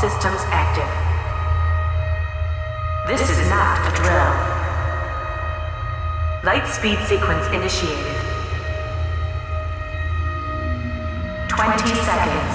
systems active. This is not a drill. Light speed sequence initiated. 20 seconds.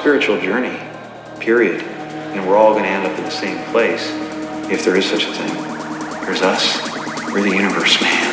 Spiritual journey, period. And we're all going to end up in the same place, if there is such a thing. There's us. We're the universe, man.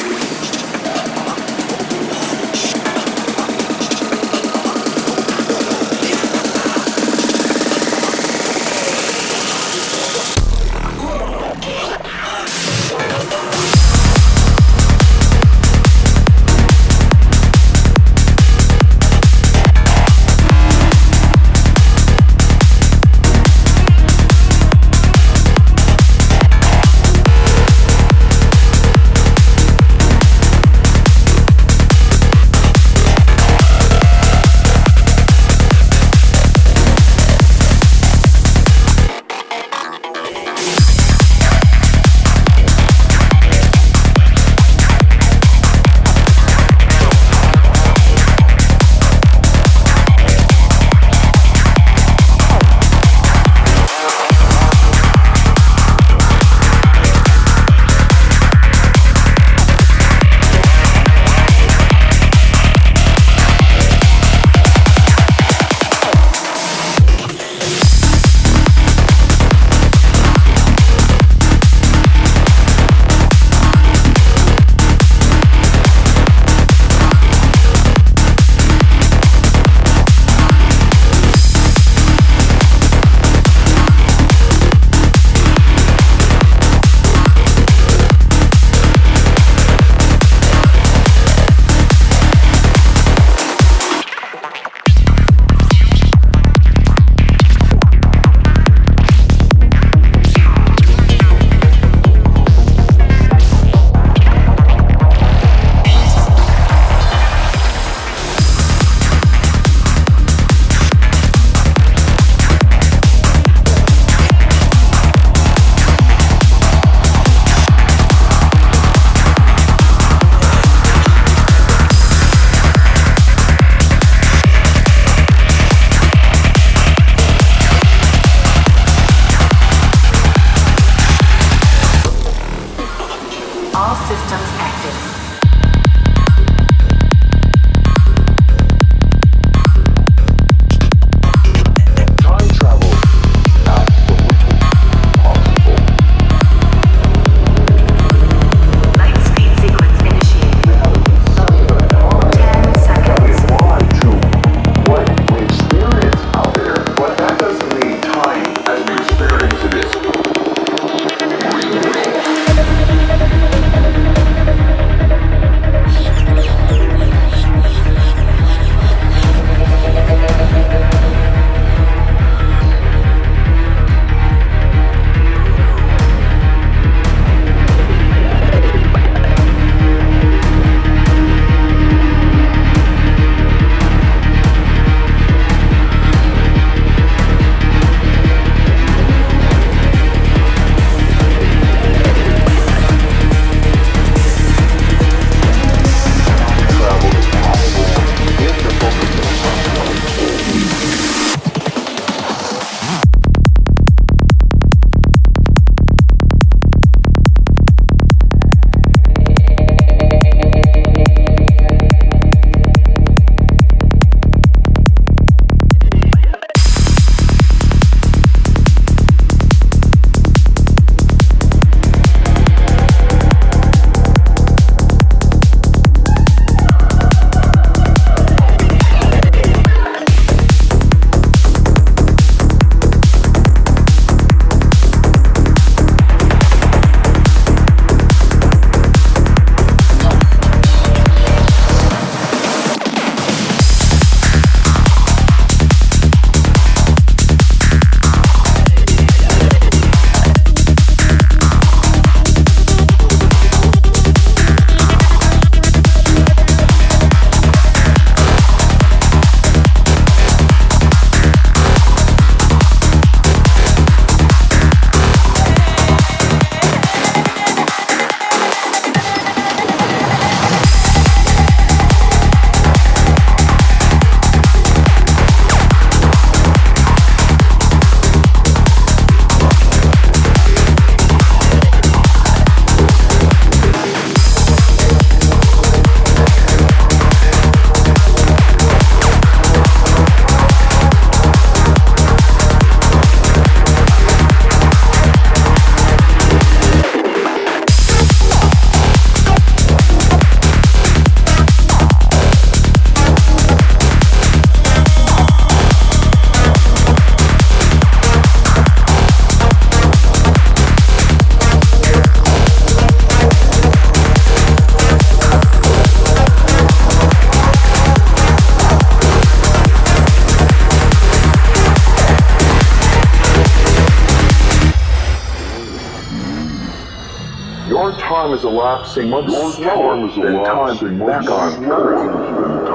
Is elapsing much slower than time back on Earth.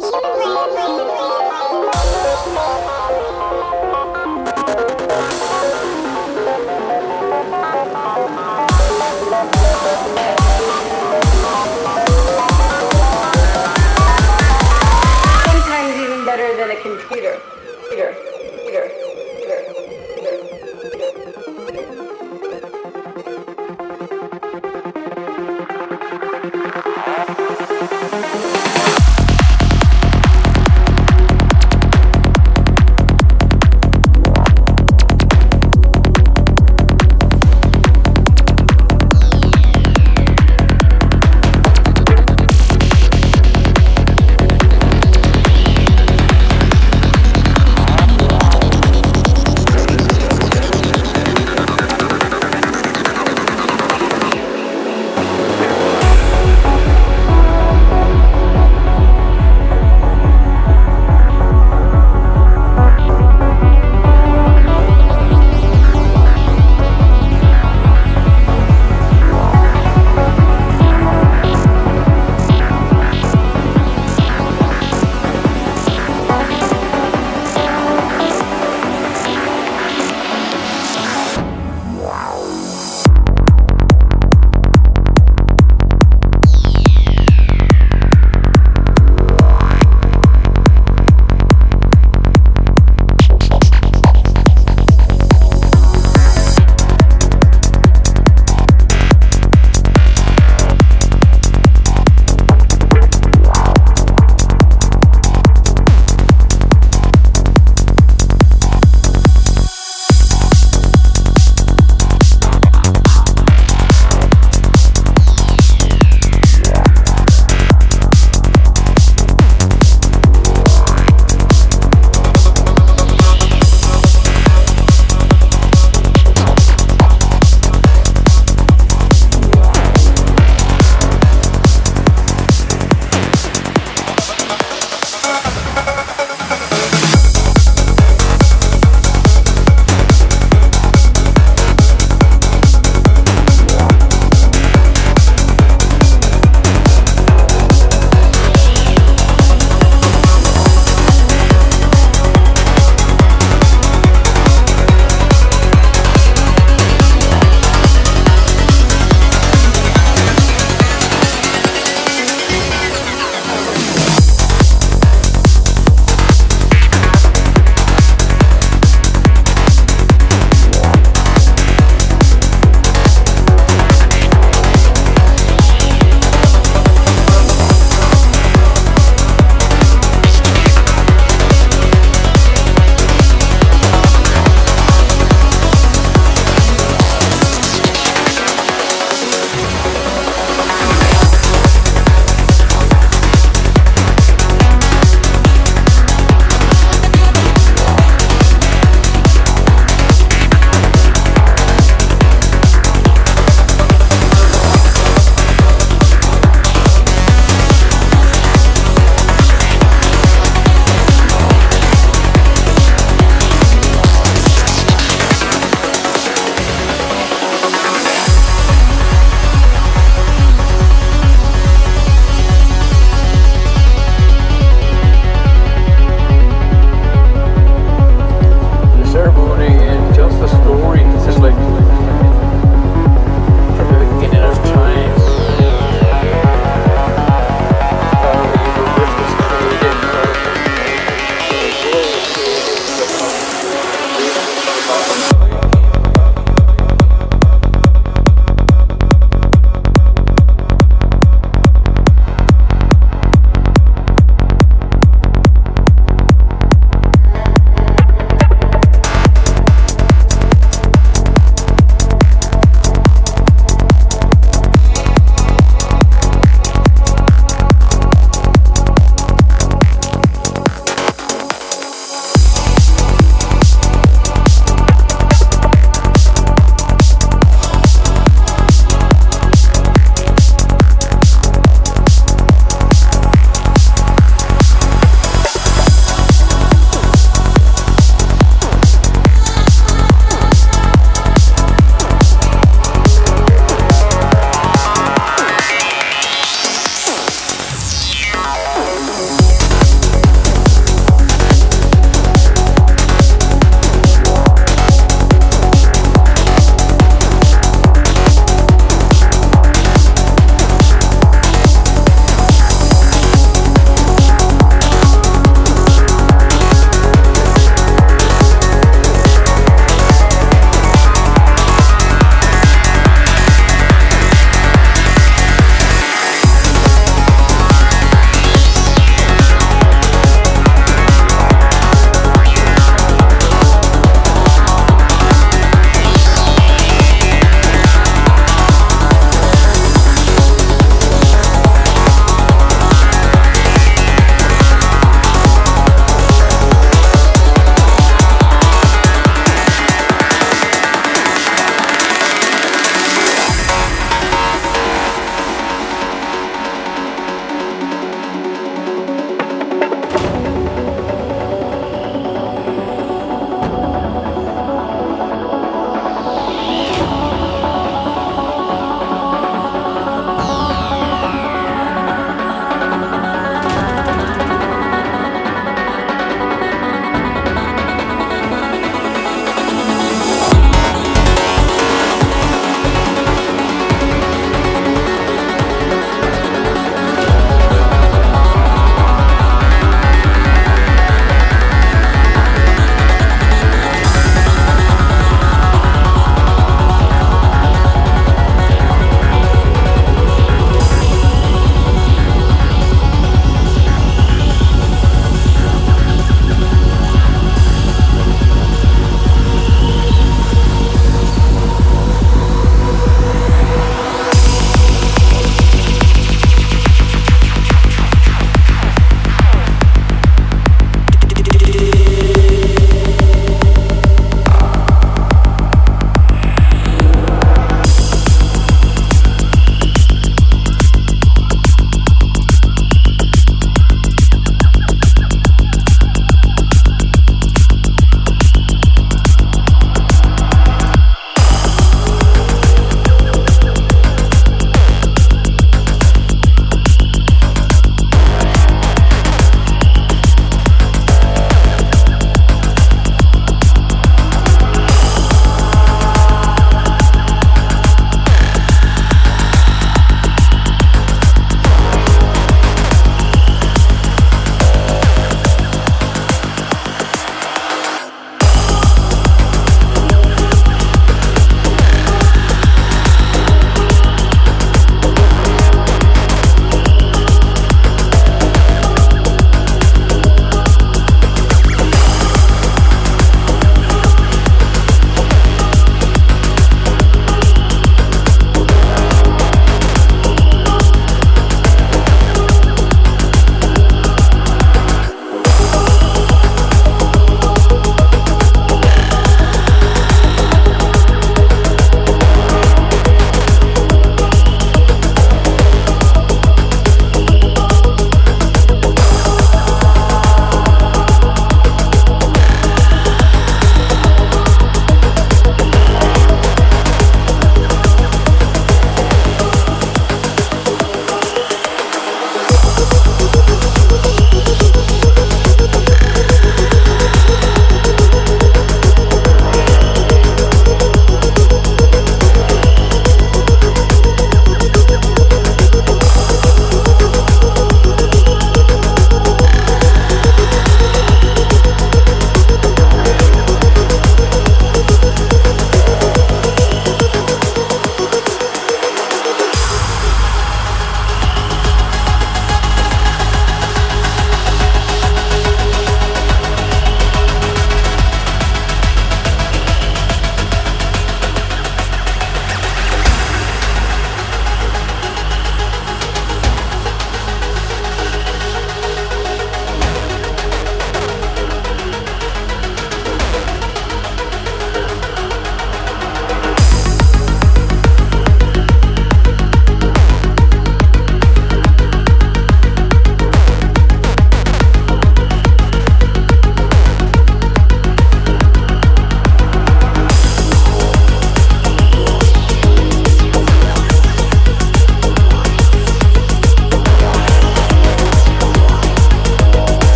you.